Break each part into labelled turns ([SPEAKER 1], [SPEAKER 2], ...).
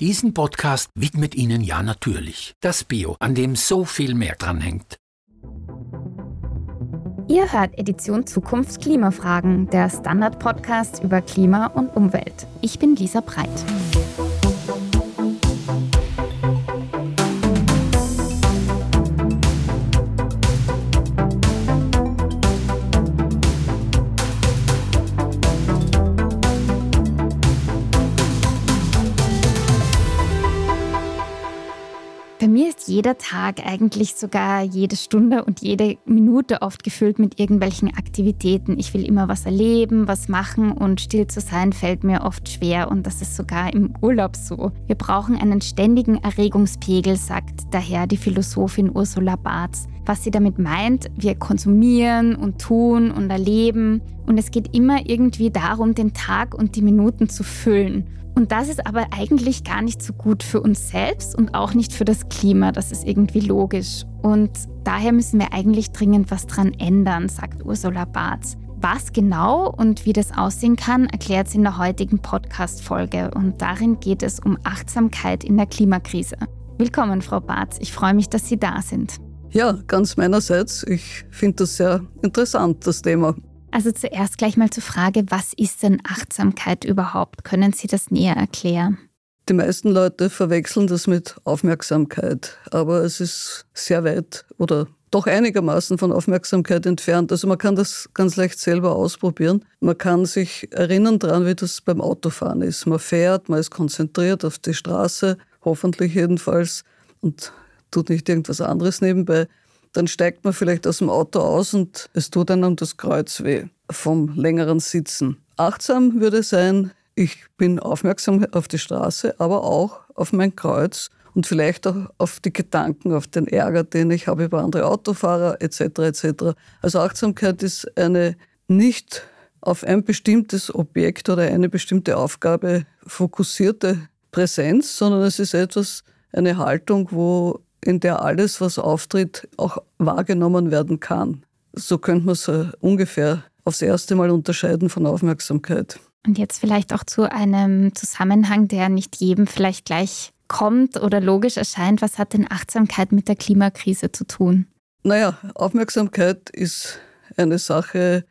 [SPEAKER 1] Diesen Podcast widmet Ihnen ja natürlich das Bio, an dem so viel mehr dranhängt.
[SPEAKER 2] Ihr hört Edition Zukunft Klimafragen, der Standard-Podcast über Klima und Umwelt. Ich bin Lisa Breit. Jeder Tag, eigentlich sogar jede Stunde und jede Minute oft gefüllt mit irgendwelchen Aktivitäten. Ich will immer was erleben, was machen und still zu sein fällt mir oft schwer und das ist sogar im Urlaub so. Wir brauchen einen ständigen Erregungspegel, sagt daher die Philosophin Ursula Barth. Was sie damit meint, wir konsumieren und tun und erleben und es geht immer irgendwie darum, den Tag und die Minuten zu füllen. Und das ist aber eigentlich gar nicht so gut für uns selbst und auch nicht für das Klima. Das ist irgendwie logisch. Und daher müssen wir eigentlich dringend was dran ändern, sagt Ursula Barth. Was genau und wie das aussehen kann, erklärt sie in der heutigen Podcast-Folge. Und darin geht es um Achtsamkeit in der Klimakrise. Willkommen, Frau Barth. Ich freue mich, dass Sie da sind.
[SPEAKER 3] Ja, ganz meinerseits. Ich finde das sehr interessant, das Thema.
[SPEAKER 2] Also zuerst gleich mal zur Frage, was ist denn Achtsamkeit überhaupt? Können Sie das näher erklären?
[SPEAKER 3] Die meisten Leute verwechseln das mit Aufmerksamkeit, aber es ist sehr weit oder doch einigermaßen von Aufmerksamkeit entfernt. Also man kann das ganz leicht selber ausprobieren. Man kann sich erinnern daran, wie das beim Autofahren ist. Man fährt, man ist konzentriert auf die Straße, hoffentlich jedenfalls, und tut nicht irgendwas anderes nebenbei dann steigt man vielleicht aus dem Auto aus und es tut einem das Kreuz weh vom längeren Sitzen. Achtsam würde sein, ich bin aufmerksam auf die Straße, aber auch auf mein Kreuz und vielleicht auch auf die Gedanken, auf den Ärger, den ich habe über andere Autofahrer etc. etc. Also Achtsamkeit ist eine nicht auf ein bestimmtes Objekt oder eine bestimmte Aufgabe fokussierte Präsenz, sondern es ist etwas, eine Haltung, wo in der alles, was auftritt, auch wahrgenommen werden kann. So könnte man es äh, ungefähr aufs erste Mal unterscheiden von Aufmerksamkeit.
[SPEAKER 2] Und jetzt vielleicht auch zu einem Zusammenhang, der nicht jedem vielleicht gleich kommt oder logisch erscheint. Was hat denn Achtsamkeit mit der Klimakrise zu tun?
[SPEAKER 3] Naja, Aufmerksamkeit ist eine Sache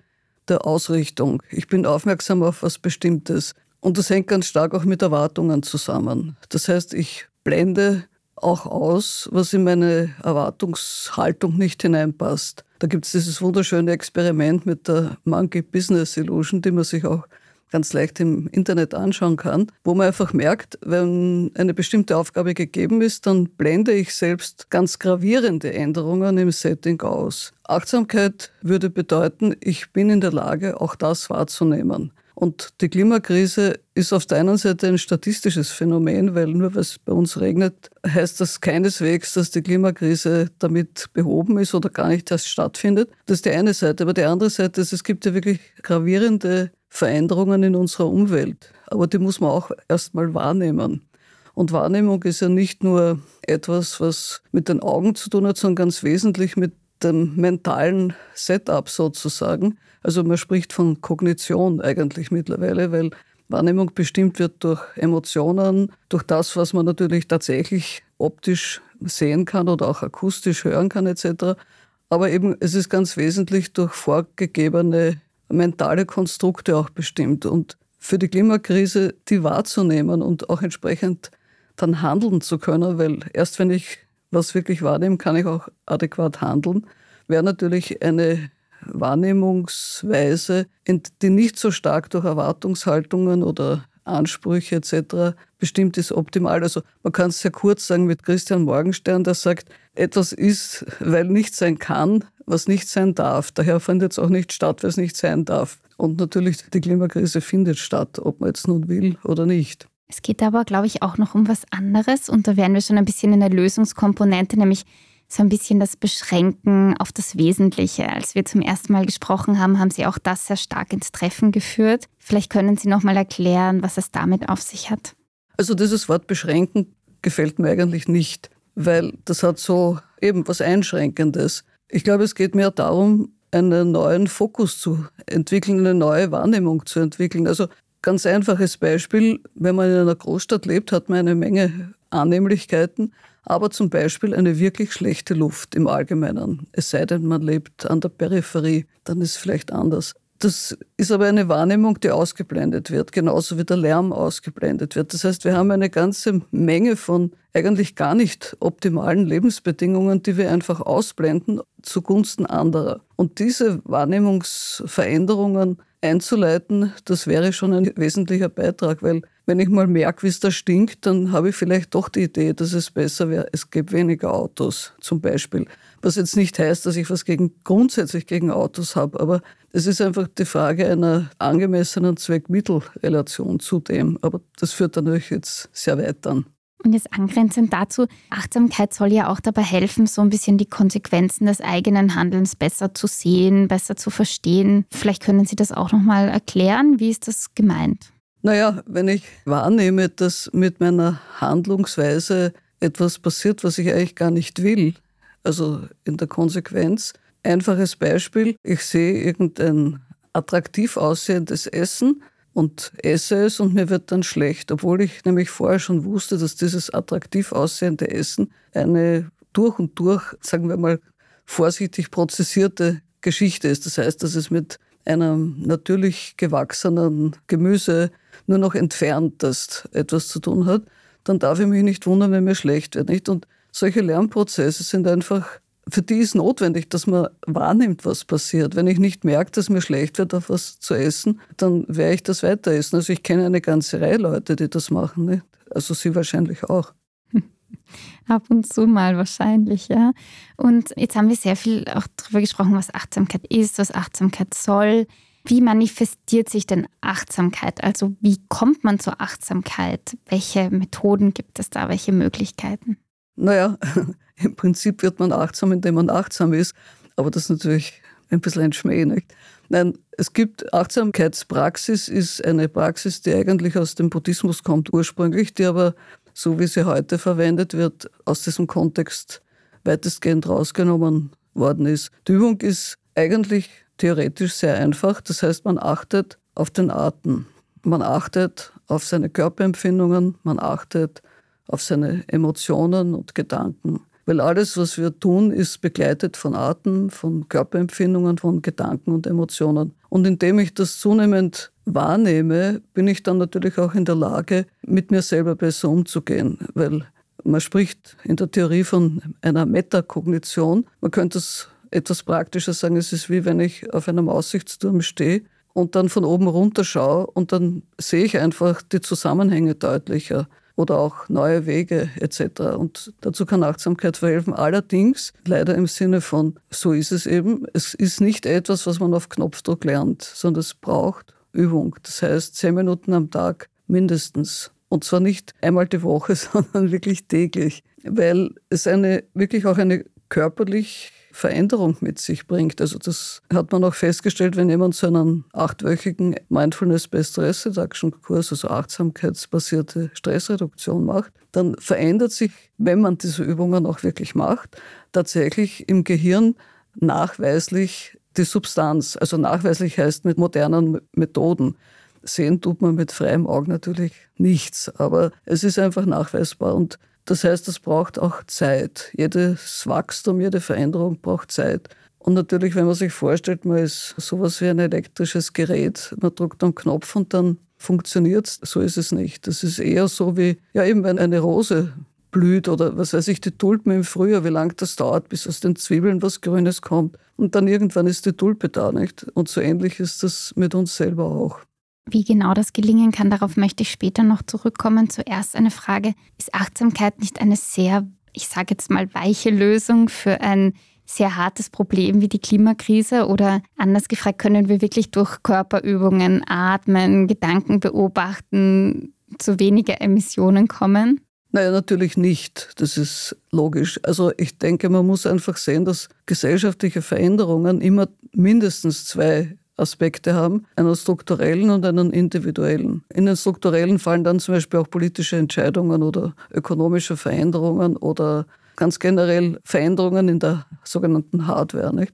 [SPEAKER 3] der Ausrichtung. Ich bin aufmerksam auf was Bestimmtes. Und das hängt ganz stark auch mit Erwartungen zusammen. Das heißt, ich blende auch aus, was in meine Erwartungshaltung nicht hineinpasst. Da gibt es dieses wunderschöne Experiment mit der Monkey Business Illusion, die man sich auch ganz leicht im Internet anschauen kann, wo man einfach merkt, wenn eine bestimmte Aufgabe gegeben ist, dann blende ich selbst ganz gravierende Änderungen im Setting aus. Achtsamkeit würde bedeuten, ich bin in der Lage, auch das wahrzunehmen. Und die Klimakrise ist auf der einen Seite ein statistisches Phänomen, weil nur weil es bei uns regnet, heißt das keineswegs, dass die Klimakrise damit behoben ist oder gar nicht erst stattfindet. Das ist die eine Seite. Aber die andere Seite ist, es gibt ja wirklich gravierende Veränderungen in unserer Umwelt. Aber die muss man auch erstmal wahrnehmen. Und Wahrnehmung ist ja nicht nur etwas, was mit den Augen zu tun hat, sondern ganz wesentlich mit dem mentalen Setup sozusagen. Also man spricht von Kognition eigentlich mittlerweile, weil Wahrnehmung bestimmt wird durch Emotionen, durch das, was man natürlich tatsächlich optisch sehen kann oder auch akustisch hören kann etc. Aber eben es ist ganz wesentlich durch vorgegebene mentale Konstrukte auch bestimmt. Und für die Klimakrise die wahrzunehmen und auch entsprechend dann handeln zu können, weil erst wenn ich was wirklich wahrnehmen, kann ich auch adäquat handeln, wäre natürlich eine Wahrnehmungsweise, die nicht so stark durch Erwartungshaltungen oder Ansprüche etc. bestimmt ist, optimal. Also man kann es sehr kurz sagen mit Christian Morgenstern, der sagt, etwas ist, weil nicht sein kann, was nicht sein darf. Daher findet es auch nicht statt, weil es nicht sein darf. Und natürlich, die Klimakrise findet statt, ob man jetzt nun will oder nicht.
[SPEAKER 2] Es geht aber, glaube ich, auch noch um was anderes und da wären wir schon ein bisschen in der Lösungskomponente, nämlich so ein bisschen das Beschränken auf das Wesentliche. Als wir zum ersten Mal gesprochen haben, haben Sie auch das sehr stark ins Treffen geführt. Vielleicht können Sie noch mal erklären, was es damit auf sich hat.
[SPEAKER 3] Also dieses Wort beschränken gefällt mir eigentlich nicht, weil das hat so eben was Einschränkendes. Ich glaube, es geht mehr darum, einen neuen Fokus zu entwickeln, eine neue Wahrnehmung zu entwickeln. Also Ganz einfaches Beispiel, wenn man in einer Großstadt lebt, hat man eine Menge Annehmlichkeiten, aber zum Beispiel eine wirklich schlechte Luft im Allgemeinen. Es sei denn, man lebt an der Peripherie, dann ist es vielleicht anders. Das ist aber eine Wahrnehmung, die ausgeblendet wird, genauso wie der Lärm ausgeblendet wird. Das heißt, wir haben eine ganze Menge von eigentlich gar nicht optimalen Lebensbedingungen, die wir einfach ausblenden zugunsten anderer. Und diese Wahrnehmungsveränderungen einzuleiten, das wäre schon ein wesentlicher Beitrag, weil wenn ich mal merke, wie es da stinkt, dann habe ich vielleicht doch die Idee, dass es besser wäre, es gäbe weniger Autos zum Beispiel. Was jetzt nicht heißt, dass ich was gegen, grundsätzlich gegen Autos habe, aber es ist einfach die Frage einer angemessenen Zweck-Mittel-Relation zu dem. Aber das führt dann natürlich jetzt sehr weit an.
[SPEAKER 2] Und jetzt angrenzend dazu, Achtsamkeit soll ja auch dabei helfen, so ein bisschen die Konsequenzen des eigenen Handelns besser zu sehen, besser zu verstehen. Vielleicht können Sie das auch nochmal erklären. Wie ist das gemeint?
[SPEAKER 3] Naja, wenn ich wahrnehme, dass mit meiner Handlungsweise etwas passiert, was ich eigentlich gar nicht will, also in der Konsequenz, einfaches Beispiel, ich sehe irgendein attraktiv aussehendes Essen und esse es und mir wird dann schlecht, obwohl ich nämlich vorher schon wusste, dass dieses attraktiv aussehende Essen eine durch und durch, sagen wir mal, vorsichtig prozessierte Geschichte ist. Das heißt, dass es mit einem natürlich gewachsenen Gemüse nur noch entfernt das etwas zu tun hat, dann darf ich mich nicht wundern, wenn mir schlecht wird. Nicht? Und solche Lernprozesse sind einfach für die ist notwendig, dass man wahrnimmt, was passiert. Wenn ich nicht merke, dass mir schlecht wird, auf was zu essen, dann werde ich das weiter essen. Also ich kenne eine ganze Reihe Leute, die das machen. Nicht? Also Sie wahrscheinlich auch.
[SPEAKER 2] Ab und zu mal wahrscheinlich, ja. Und jetzt haben wir sehr viel auch darüber gesprochen, was Achtsamkeit ist, was Achtsamkeit soll. Wie manifestiert sich denn Achtsamkeit? Also wie kommt man zur Achtsamkeit? Welche Methoden gibt es da? Welche Möglichkeiten?
[SPEAKER 3] Naja, im Prinzip wird man achtsam, indem man achtsam ist, aber das ist natürlich ein bisschen ein Schmäh. Nicht? Nein, es gibt Achtsamkeitspraxis, ist eine Praxis, die eigentlich aus dem Buddhismus kommt ursprünglich, die aber, so wie sie heute verwendet wird, aus diesem Kontext weitestgehend rausgenommen worden ist. Die Übung ist eigentlich theoretisch sehr einfach. Das heißt, man achtet auf den Atem. Man achtet auf seine Körperempfindungen, man achtet auf seine Emotionen und Gedanken. Weil alles, was wir tun, ist begleitet von Atem, von Körperempfindungen, von Gedanken und Emotionen. Und indem ich das zunehmend wahrnehme, bin ich dann natürlich auch in der Lage, mit mir selber besser umzugehen. Weil man spricht in der Theorie von einer Metakognition. Man könnte es etwas praktischer sagen, es ist wie wenn ich auf einem Aussichtsturm stehe und dann von oben runter schaue und dann sehe ich einfach die Zusammenhänge deutlicher oder auch neue Wege etc. Und dazu kann Achtsamkeit verhelfen. Allerdings leider im Sinne von, so ist es eben, es ist nicht etwas, was man auf Knopfdruck lernt, sondern es braucht Übung. Das heißt, zehn Minuten am Tag mindestens. Und zwar nicht einmal die Woche, sondern wirklich täglich, weil es eine, wirklich auch eine körperlich Veränderung mit sich bringt. Also das hat man auch festgestellt, wenn jemand so einen achtwöchigen Mindfulness Based Stress Reduction Kurs, also achtsamkeitsbasierte Stressreduktion macht, dann verändert sich, wenn man diese Übungen auch wirklich macht, tatsächlich im Gehirn nachweislich die Substanz. Also nachweislich heißt mit modernen Methoden. Sehen tut man mit freiem Auge natürlich nichts, aber es ist einfach nachweisbar und das heißt, es braucht auch Zeit. Jedes Wachstum, jede Veränderung braucht Zeit. Und natürlich, wenn man sich vorstellt, man ist sowas wie ein elektrisches Gerät, man drückt einen Knopf und dann funktioniert es. So ist es nicht. Das ist eher so wie, ja eben, wenn eine Rose blüht oder was weiß ich, die Tulpen im Frühjahr, wie lange das dauert, bis aus den Zwiebeln was Grünes kommt. Und dann irgendwann ist die Tulpe da, nicht? Und so ähnlich ist das mit uns selber auch.
[SPEAKER 2] Wie genau das gelingen kann, darauf möchte ich später noch zurückkommen. Zuerst eine Frage, ist Achtsamkeit nicht eine sehr, ich sage jetzt mal, weiche Lösung für ein sehr hartes Problem wie die Klimakrise? Oder anders gefragt, können wir wirklich durch Körperübungen, Atmen, Gedanken beobachten zu weniger Emissionen kommen?
[SPEAKER 3] Naja, natürlich nicht. Das ist logisch. Also ich denke, man muss einfach sehen, dass gesellschaftliche Veränderungen immer mindestens zwei Aspekte haben, einen strukturellen und einen individuellen. In den strukturellen fallen dann zum Beispiel auch politische Entscheidungen oder ökonomische Veränderungen oder ganz generell Veränderungen in der sogenannten Hardware. Nicht?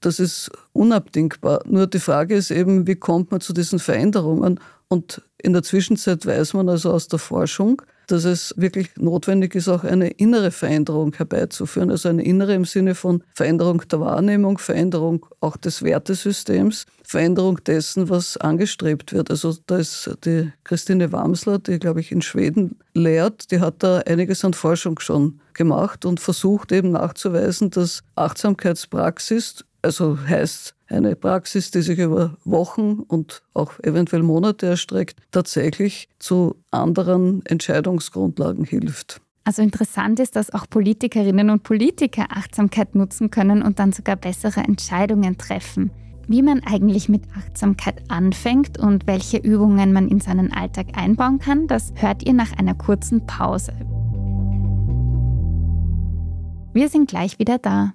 [SPEAKER 3] das ist unabdingbar. Nur die Frage ist eben, wie kommt man zu diesen Veränderungen? Und in der Zwischenzeit weiß man also aus der Forschung, dass es wirklich notwendig ist, auch eine innere Veränderung herbeizuführen. Also eine innere im Sinne von Veränderung der Wahrnehmung, Veränderung auch des Wertesystems, Veränderung dessen, was angestrebt wird. Also da ist die Christine Wamsler, die, glaube ich, in Schweden lehrt, die hat da einiges an Forschung schon gemacht und versucht eben nachzuweisen, dass Achtsamkeitspraxis, also heißt eine Praxis, die sich über Wochen und auch eventuell Monate erstreckt, tatsächlich zu anderen Entscheidungsgrundlagen hilft.
[SPEAKER 2] Also interessant ist, dass auch Politikerinnen und Politiker Achtsamkeit nutzen können und dann sogar bessere Entscheidungen treffen. Wie man eigentlich mit Achtsamkeit anfängt und welche Übungen man in seinen Alltag einbauen kann, das hört ihr nach einer kurzen Pause. Wir sind gleich wieder da.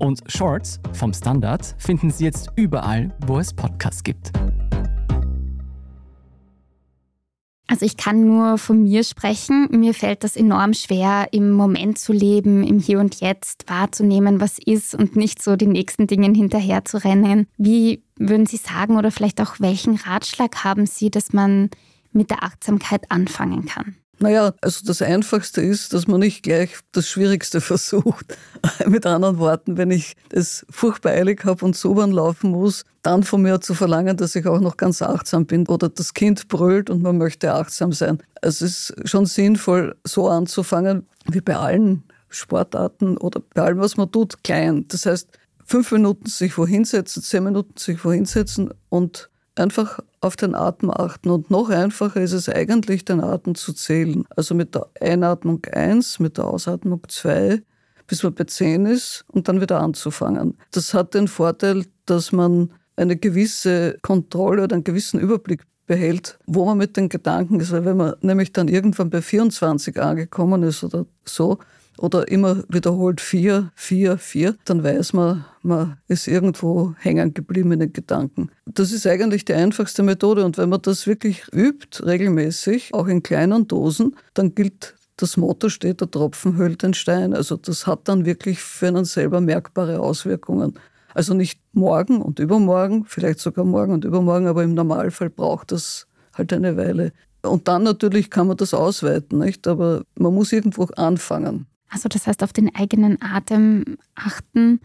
[SPEAKER 4] Und Shorts vom Standard finden Sie jetzt überall, wo es Podcasts gibt.
[SPEAKER 2] Also ich kann nur von mir sprechen. Mir fällt das enorm schwer, im Moment zu leben, im Hier und Jetzt wahrzunehmen, was ist und nicht so den nächsten Dingen hinterher zu rennen. Wie würden Sie sagen oder vielleicht auch welchen Ratschlag haben Sie, dass man mit der Achtsamkeit anfangen kann?
[SPEAKER 3] Naja, also das Einfachste ist, dass man nicht gleich das Schwierigste versucht. Mit anderen Worten, wenn ich es furchtbar eilig habe und so laufen muss, dann von mir zu verlangen, dass ich auch noch ganz achtsam bin. Oder das Kind brüllt und man möchte achtsam sein. Es ist schon sinnvoll, so anzufangen, wie bei allen Sportarten oder bei allem, was man tut, klein. Das heißt, fünf Minuten sich wohin setzen, zehn Minuten sich wohin setzen und einfach auf den Atem achten. Und noch einfacher ist es eigentlich, den Atem zu zählen. Also mit der Einatmung eins, mit der Ausatmung zwei, bis man bei zehn ist und dann wieder anzufangen. Das hat den Vorteil, dass man eine gewisse Kontrolle oder einen gewissen Überblick behält, wo man mit den Gedanken ist. Weil wenn man nämlich dann irgendwann bei 24 angekommen ist oder so, oder immer wiederholt vier, vier, vier, dann weiß man, man ist irgendwo hängen geblieben in den Gedanken. Das ist eigentlich die einfachste Methode und wenn man das wirklich übt, regelmäßig, auch in kleinen Dosen, dann gilt das Motto steht, der Tropfen höhlt den Stein. Also das hat dann wirklich für einen selber merkbare Auswirkungen. Also nicht morgen und übermorgen, vielleicht sogar morgen und übermorgen, aber im Normalfall braucht das halt eine Weile. Und dann natürlich kann man das ausweiten, nicht? Aber man muss irgendwo anfangen.
[SPEAKER 2] Also das heißt, auf den eigenen Atem achten.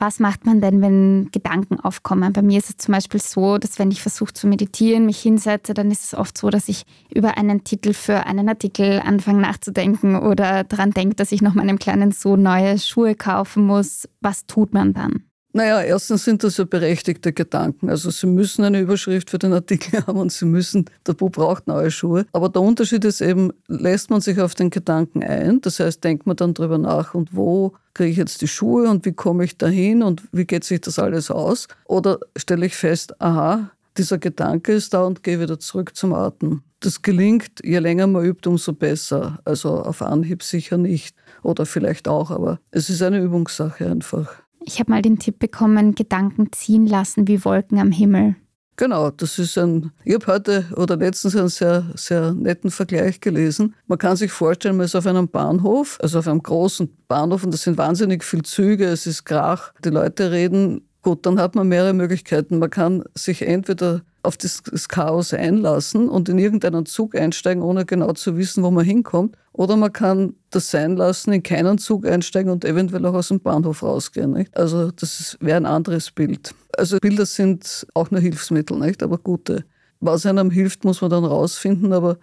[SPEAKER 2] Was macht man denn, wenn Gedanken aufkommen? Bei mir ist es zum Beispiel so, dass wenn ich versuche zu meditieren, mich hinsetze, dann ist es oft so, dass ich über einen Titel für einen Artikel anfange nachzudenken oder daran denke, dass ich noch meinem kleinen Sohn neue Schuhe kaufen muss. Was tut man dann?
[SPEAKER 3] Naja, erstens sind das ja berechtigte Gedanken. Also Sie müssen eine Überschrift für den Artikel haben und Sie müssen, der Bub braucht neue Schuhe. Aber der Unterschied ist eben, lässt man sich auf den Gedanken ein, das heißt, denkt man dann drüber nach und wo kriege ich jetzt die Schuhe und wie komme ich dahin und wie geht sich das alles aus? Oder stelle ich fest, aha, dieser Gedanke ist da und gehe wieder zurück zum Atem. Das gelingt, je länger man übt, umso besser. Also auf Anhieb sicher nicht oder vielleicht auch, aber es ist eine Übungssache einfach.
[SPEAKER 2] Ich habe mal den Tipp bekommen, Gedanken ziehen lassen wie Wolken am Himmel.
[SPEAKER 3] Genau, das ist ein, ich habe heute oder letztens einen sehr, sehr netten Vergleich gelesen. Man kann sich vorstellen, man ist auf einem Bahnhof, also auf einem großen Bahnhof und da sind wahnsinnig viele Züge, es ist Krach, die Leute reden Gut, dann hat man mehrere Möglichkeiten. Man kann sich entweder auf das, Chaos einlassen und in irgendeinen Zug einsteigen, ohne genau zu wissen, wo man hinkommt. Oder man kann das sein lassen, in keinen Zug einsteigen und eventuell auch aus dem Bahnhof rausgehen. Nicht? Also das wäre ein anderes Bild. Also Bilder sind auch nur Hilfsmittel, nicht? aber gute. Was einem hilft, muss man dann rausfinden. Aber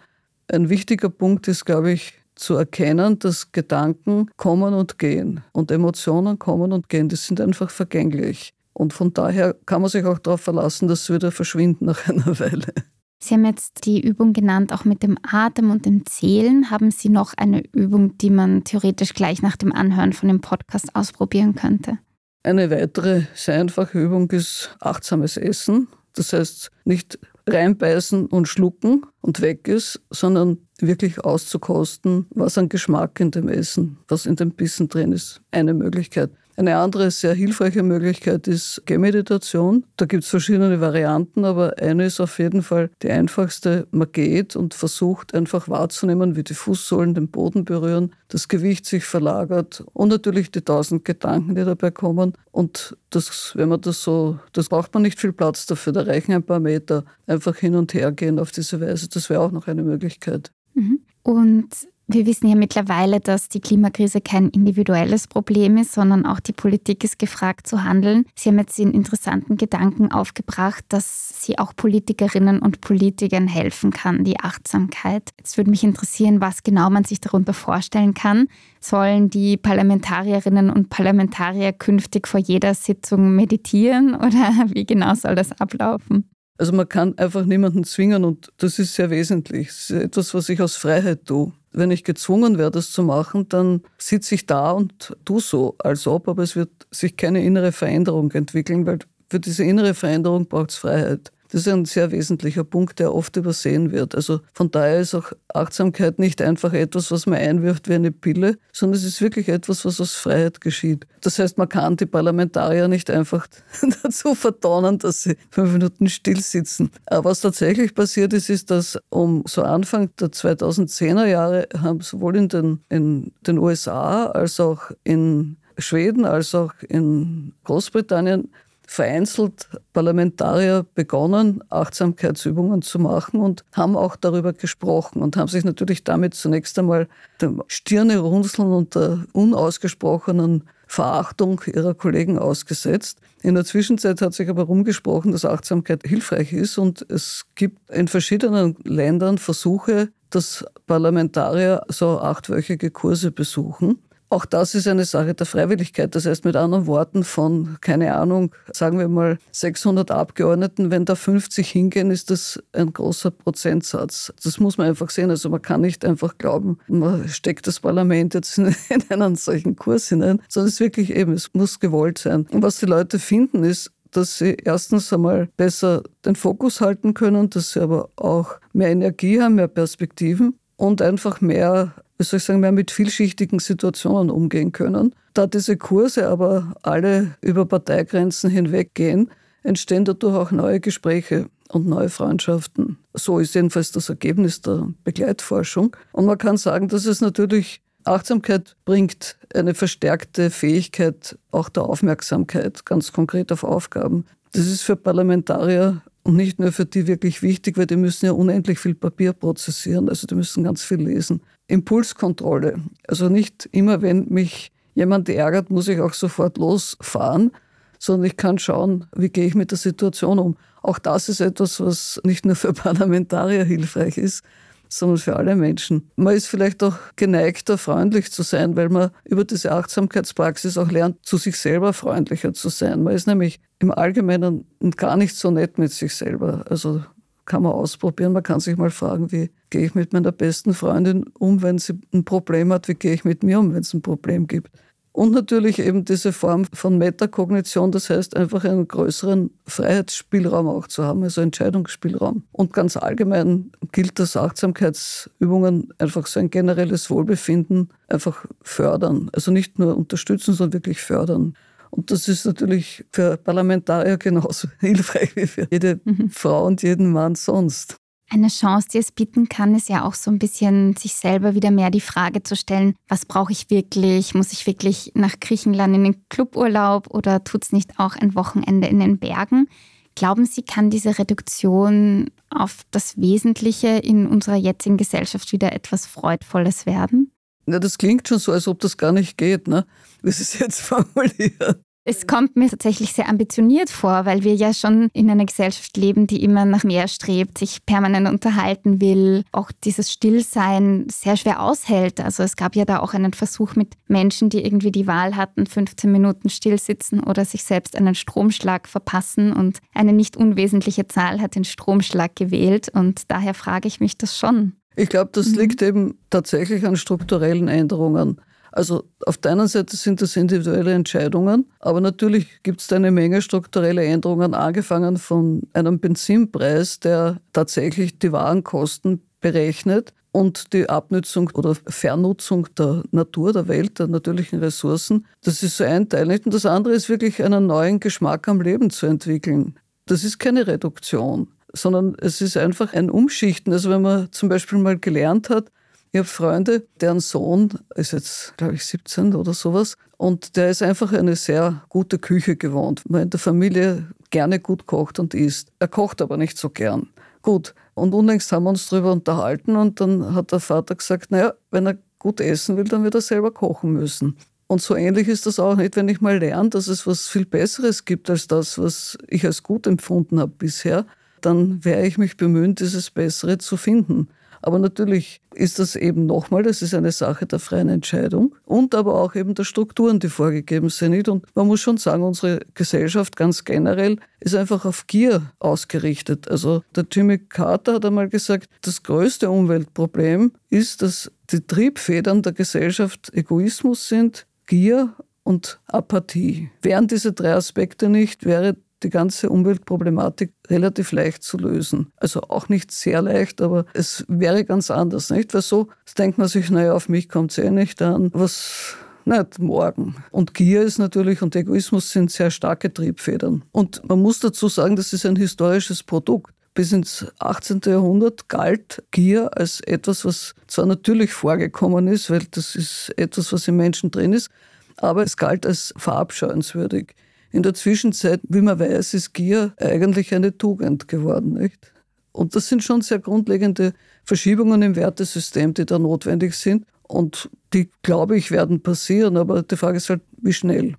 [SPEAKER 3] ein wichtiger Punkt ist, glaube ich, zu erkennen, dass Gedanken kommen und gehen und Emotionen kommen und gehen. Die sind einfach vergänglich. Und von daher kann man sich auch darauf verlassen, dass sie wieder verschwinden nach einer Weile.
[SPEAKER 2] Sie haben jetzt die Übung genannt, auch mit dem Atem und dem Zählen. Haben Sie noch eine Übung, die man theoretisch gleich nach dem Anhören von dem Podcast ausprobieren könnte?
[SPEAKER 3] Eine weitere sehr einfache Übung ist achtsames Essen. Das heißt, nicht reinbeißen und schlucken und weg ist, sondern wirklich auszukosten, was an Geschmack in dem Essen, was in dem Bissen drin ist. Eine Möglichkeit. Eine andere sehr hilfreiche Möglichkeit ist Gehmeditation. Da gibt es verschiedene Varianten, aber eine ist auf jeden Fall die einfachste. Man geht und versucht einfach wahrzunehmen, wie die Fußsohlen den Boden berühren, das Gewicht sich verlagert und natürlich die tausend Gedanken, die dabei kommen. Und das, wenn man das so, das braucht man nicht viel Platz dafür. Da reichen ein paar Meter einfach hin und her gehen auf diese Weise. Das wäre auch noch eine Möglichkeit.
[SPEAKER 2] Mhm. Und wir wissen ja mittlerweile, dass die Klimakrise kein individuelles Problem ist, sondern auch die Politik ist gefragt zu handeln. Sie haben jetzt den interessanten Gedanken aufgebracht, dass sie auch Politikerinnen und Politikern helfen kann, die Achtsamkeit. Jetzt würde mich interessieren, was genau man sich darunter vorstellen kann. Sollen die Parlamentarierinnen und Parlamentarier künftig vor jeder Sitzung meditieren oder wie genau soll das ablaufen?
[SPEAKER 3] Also man kann einfach niemanden zwingen und das ist sehr wesentlich. Das ist etwas, was ich aus Freiheit tue. Wenn ich gezwungen werde, das zu machen, dann sitze ich da und tue so, als ob, aber es wird sich keine innere Veränderung entwickeln, weil für diese innere Veränderung braucht es Freiheit. Das ist ein sehr wesentlicher Punkt, der oft übersehen wird. Also von daher ist auch Achtsamkeit nicht einfach etwas, was man einwirft wie eine Pille, sondern es ist wirklich etwas, was aus Freiheit geschieht. Das heißt, man kann die Parlamentarier nicht einfach dazu vertonen, dass sie fünf Minuten still sitzen. Aber was tatsächlich passiert ist, ist, dass um so Anfang der 2010er Jahre haben sowohl in den, in den USA als auch in Schweden als auch in Großbritannien vereinzelt Parlamentarier begonnen, Achtsamkeitsübungen zu machen und haben auch darüber gesprochen und haben sich natürlich damit zunächst einmal dem Stirnerunzeln und der unausgesprochenen Verachtung ihrer Kollegen ausgesetzt. In der Zwischenzeit hat sich aber rumgesprochen, dass Achtsamkeit hilfreich ist und es gibt in verschiedenen Ländern Versuche, dass Parlamentarier so achtwöchige Kurse besuchen. Auch das ist eine Sache der Freiwilligkeit. Das heißt mit anderen Worten von, keine Ahnung, sagen wir mal 600 Abgeordneten, wenn da 50 hingehen, ist das ein großer Prozentsatz. Das muss man einfach sehen. Also man kann nicht einfach glauben, man steckt das Parlament jetzt in einen solchen Kurs hinein, sondern es ist wirklich eben, es muss gewollt sein. Und was die Leute finden ist, dass sie erstens einmal besser den Fokus halten können, dass sie aber auch mehr Energie haben, mehr Perspektiven und einfach mehr wie soll ich sagen, mehr mit vielschichtigen Situationen umgehen können. Da diese Kurse aber alle über Parteigrenzen hinweg gehen, entstehen dadurch auch neue Gespräche und neue Freundschaften. So ist jedenfalls das Ergebnis der Begleitforschung. Und man kann sagen, dass es natürlich Achtsamkeit bringt eine verstärkte Fähigkeit auch der Aufmerksamkeit, ganz konkret auf Aufgaben. Das ist für Parlamentarier und nicht nur für die wirklich wichtig, weil die müssen ja unendlich viel Papier prozessieren, also die müssen ganz viel lesen. Impulskontrolle. Also nicht immer, wenn mich jemand ärgert, muss ich auch sofort losfahren, sondern ich kann schauen, wie gehe ich mit der Situation um. Auch das ist etwas, was nicht nur für Parlamentarier hilfreich ist, sondern für alle Menschen. Man ist vielleicht auch geneigter, freundlich zu sein, weil man über diese Achtsamkeitspraxis auch lernt, zu sich selber freundlicher zu sein. Man ist nämlich im Allgemeinen gar nicht so nett mit sich selber. Also kann man ausprobieren. Man kann sich mal fragen, wie gehe ich mit meiner besten Freundin um, wenn sie ein Problem hat, wie gehe ich mit mir um, wenn es ein Problem gibt. Und natürlich eben diese Form von Metakognition, das heißt einfach einen größeren Freiheitsspielraum auch zu haben, also Entscheidungsspielraum. Und ganz allgemein gilt, dass Achtsamkeitsübungen einfach so ein generelles Wohlbefinden einfach fördern. Also nicht nur unterstützen, sondern wirklich fördern. Und das ist natürlich für Parlamentarier genauso hilfreich wie für jede mhm. Frau und jeden Mann sonst.
[SPEAKER 2] Eine Chance, die es bieten kann, ist ja auch so ein bisschen, sich selber wieder mehr die Frage zu stellen, was brauche ich wirklich? Muss ich wirklich nach Griechenland in den Cluburlaub oder tut es nicht auch ein Wochenende in den Bergen? Glauben Sie, kann diese Reduktion auf das Wesentliche in unserer jetzigen Gesellschaft wieder etwas Freudvolles werden?
[SPEAKER 3] Ja, das klingt schon so, als ob das gar nicht geht, ne? wie Sie es jetzt formulieren.
[SPEAKER 2] Es kommt mir tatsächlich sehr ambitioniert vor, weil wir ja schon in einer Gesellschaft leben, die immer nach mehr strebt, sich permanent unterhalten will, auch dieses Stillsein sehr schwer aushält. Also es gab ja da auch einen Versuch mit Menschen, die irgendwie die Wahl hatten, 15 Minuten stillsitzen oder sich selbst einen Stromschlag verpassen. Und eine nicht unwesentliche Zahl hat den Stromschlag gewählt. Und daher frage ich mich das schon.
[SPEAKER 3] Ich glaube, das mhm. liegt eben tatsächlich an strukturellen Änderungen. Also auf der einen Seite sind das individuelle Entscheidungen, aber natürlich gibt es da eine Menge strukturelle Änderungen, angefangen von einem Benzinpreis, der tatsächlich die Warenkosten berechnet und die Abnutzung oder Vernutzung der Natur, der Welt, der natürlichen Ressourcen. Das ist so ein Teil. Und das andere ist wirklich einen neuen Geschmack am Leben zu entwickeln. Das ist keine Reduktion, sondern es ist einfach ein Umschichten. Also wenn man zum Beispiel mal gelernt hat, ich habe Freunde, deren Sohn ist jetzt, glaube ich, 17 oder sowas. Und der ist einfach eine sehr gute Küche gewohnt, weil in der Familie gerne gut kocht und isst. Er kocht aber nicht so gern. Gut. Und unlängst haben wir uns darüber unterhalten und dann hat der Vater gesagt, naja, wenn er gut essen will, dann wird er selber kochen müssen. Und so ähnlich ist das auch nicht, wenn ich mal lerne, dass es was viel Besseres gibt als das, was ich als gut empfunden habe bisher, dann werde ich mich bemühen, dieses Bessere zu finden. Aber natürlich ist das eben nochmal, das ist eine Sache der freien Entscheidung und aber auch eben der Strukturen, die vorgegeben sind. Und man muss schon sagen, unsere Gesellschaft ganz generell ist einfach auf Gier ausgerichtet. Also der Jimmy Carter hat einmal gesagt, das größte Umweltproblem ist, dass die Triebfedern der Gesellschaft Egoismus sind, Gier und Apathie. Wären diese drei Aspekte nicht, wäre die ganze Umweltproblematik relativ leicht zu lösen. Also auch nicht sehr leicht, aber es wäre ganz anders, nicht? Weil so denkt man sich, naja, auf mich kommt es eh nicht an. Was nicht morgen. Und Gier ist natürlich und Egoismus sind sehr starke Triebfedern. Und man muss dazu sagen, das ist ein historisches Produkt. Bis ins 18. Jahrhundert galt Gier als etwas, was zwar natürlich vorgekommen ist, weil das ist etwas, was im Menschen drin ist, aber es galt als verabscheuenswürdig. In der Zwischenzeit, wie man weiß, ist Gier eigentlich eine Tugend geworden. Nicht? Und das sind schon sehr grundlegende Verschiebungen im Wertesystem, die da notwendig sind. Und die, glaube ich, werden passieren. Aber die Frage ist halt, wie schnell.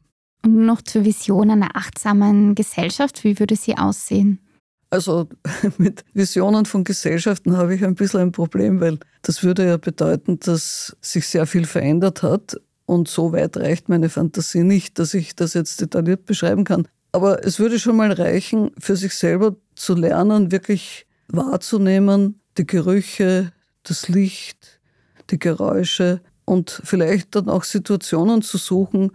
[SPEAKER 2] Und noch zur Vision einer achtsamen Gesellschaft. Wie würde sie aussehen?
[SPEAKER 3] Also mit Visionen von Gesellschaften habe ich ein bisschen ein Problem, weil das würde ja bedeuten, dass sich sehr viel verändert hat und so weit reicht meine Fantasie nicht, dass ich das jetzt detailliert beschreiben kann. Aber es würde schon mal reichen, für sich selber zu lernen, wirklich wahrzunehmen, die Gerüche, das Licht, die Geräusche und vielleicht dann auch Situationen zu suchen,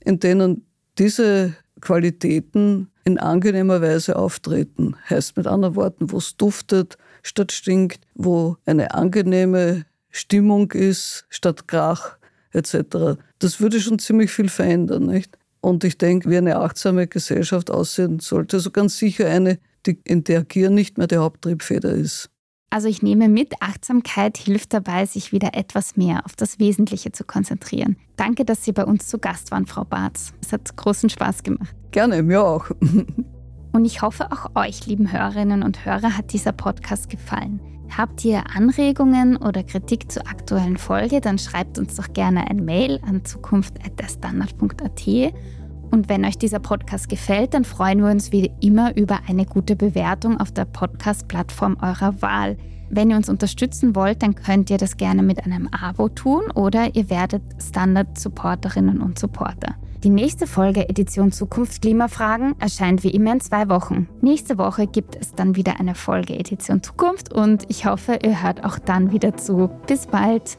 [SPEAKER 3] in denen diese Qualitäten in angenehmer Weise auftreten. Heißt mit anderen Worten, wo es duftet statt stinkt, wo eine angenehme Stimmung ist statt Krach, etc. Das würde schon ziemlich viel verändern, nicht? Und ich denke, wie eine achtsame Gesellschaft aussehen sollte, also ganz sicher eine, die, in der Gier nicht mehr die Haupttriebfeder ist.
[SPEAKER 2] Also ich nehme mit, Achtsamkeit hilft dabei, sich wieder etwas mehr auf das Wesentliche zu konzentrieren. Danke, dass Sie bei uns zu Gast waren, Frau Barz. Es hat großen Spaß gemacht.
[SPEAKER 3] Gerne, mir auch.
[SPEAKER 2] Und ich hoffe, auch euch, lieben Hörerinnen und Hörer, hat dieser Podcast gefallen. Habt ihr Anregungen oder Kritik zur aktuellen Folge, dann schreibt uns doch gerne ein Mail an zukunft.derstandard.at. Und wenn euch dieser Podcast gefällt, dann freuen wir uns wie immer über eine gute Bewertung auf der Podcast-Plattform eurer Wahl. Wenn ihr uns unterstützen wollt, dann könnt ihr das gerne mit einem Abo tun oder ihr werdet Standard-Supporterinnen und Supporter. Die nächste Folge Edition Zukunft Klimafragen erscheint wie immer in zwei Wochen. Nächste Woche gibt es dann wieder eine Folge Edition Zukunft und ich hoffe, ihr hört auch dann wieder zu. Bis bald!